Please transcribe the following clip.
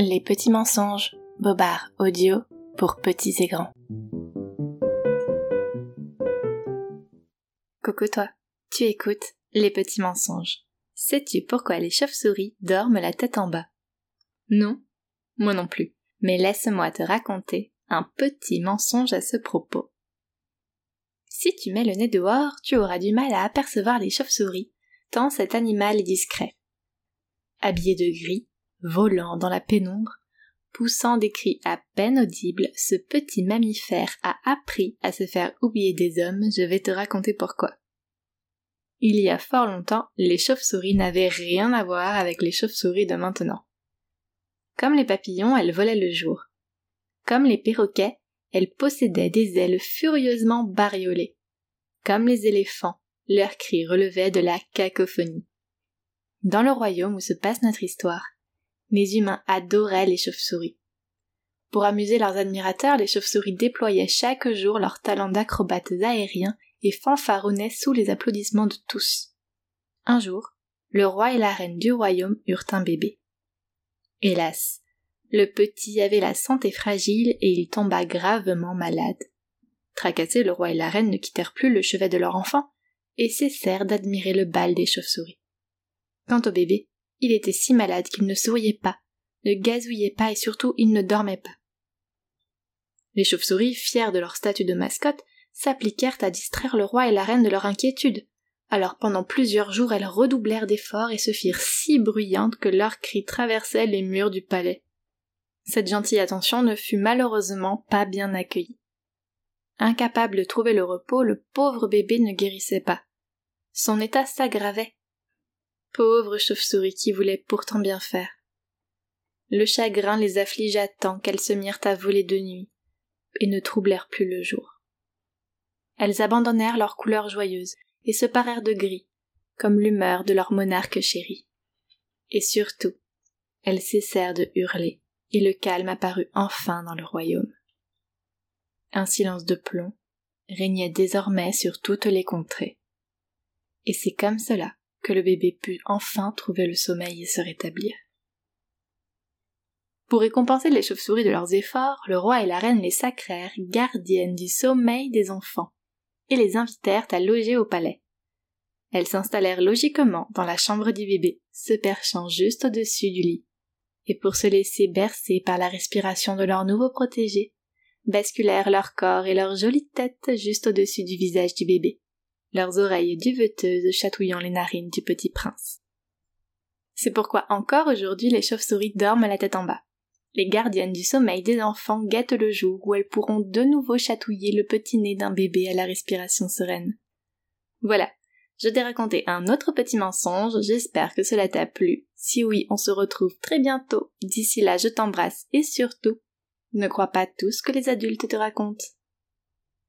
Les petits mensonges, Bobard audio pour petits et grands. Coucou toi, tu écoutes Les petits mensonges. Sais-tu pourquoi les chauves-souris dorment la tête en bas? Non, moi non plus. Mais laisse-moi te raconter un petit mensonge à ce propos. Si tu mets le nez dehors, tu auras du mal à apercevoir les chauves-souris, tant cet animal est discret. Habillé de gris, volant dans la pénombre, poussant des cris à peine audibles, ce petit mammifère a appris à se faire oublier des hommes, je vais te raconter pourquoi. Il y a fort longtemps, les chauves-souris n'avaient rien à voir avec les chauves-souris de maintenant. Comme les papillons, elles volaient le jour. Comme les perroquets, elles possédaient des ailes furieusement bariolées. Comme les éléphants, leurs cris relevaient de la cacophonie. Dans le royaume où se passe notre histoire, les humains adoraient les chauves-souris. Pour amuser leurs admirateurs, les chauves-souris déployaient chaque jour leurs talents d'acrobates aériens et fanfaronnaient sous les applaudissements de tous. Un jour, le roi et la reine du royaume eurent un bébé. Hélas, le petit avait la santé fragile et il tomba gravement malade. Tracassés, le roi et la reine ne quittèrent plus le chevet de leur enfant et cessèrent d'admirer le bal des chauves-souris. Quant au bébé, il était si malade qu'il ne souriait pas, ne gazouillait pas et surtout il ne dormait pas. Les chauves-souris, fiers de leur statut de mascotte, s'appliquèrent à distraire le roi et la reine de leur inquiétude. Alors pendant plusieurs jours elles redoublèrent d'efforts et se firent si bruyantes que leurs cris traversaient les murs du palais. Cette gentille attention ne fut malheureusement pas bien accueillie. Incapable de trouver le repos, le pauvre bébé ne guérissait pas. Son état s'aggravait, Pauvres chauves-souris qui voulaient pourtant bien faire. Le chagrin les affligea tant qu'elles se mirent à voler de nuit, et ne troublèrent plus le jour. Elles abandonnèrent leurs couleurs joyeuses, et se parèrent de gris, comme l'humeur de leur monarque chéri. Et surtout, elles cessèrent de hurler, et le calme apparut enfin dans le royaume. Un silence de plomb régnait désormais sur toutes les contrées. Et c'est comme cela le bébé put enfin trouver le sommeil et se rétablir. Pour récompenser les chauves-souris de leurs efforts, le roi et la reine les sacrèrent gardiennes du sommeil des enfants et les invitèrent à loger au palais. Elles s'installèrent logiquement dans la chambre du bébé, se perchant juste au-dessus du lit. Et pour se laisser bercer par la respiration de leur nouveau protégé, basculèrent leur corps et leur jolie tête juste au-dessus du visage du bébé leurs oreilles duveteuses chatouillant les narines du petit prince. C'est pourquoi encore aujourd'hui les chauves-souris dorment la tête en bas. Les gardiennes du sommeil des enfants guettent le jour où elles pourront de nouveau chatouiller le petit nez d'un bébé à la respiration sereine. Voilà, je t'ai raconté un autre petit mensonge, j'espère que cela t'a plu. Si oui, on se retrouve très bientôt. D'ici là, je t'embrasse et surtout, ne crois pas tout ce que les adultes te racontent.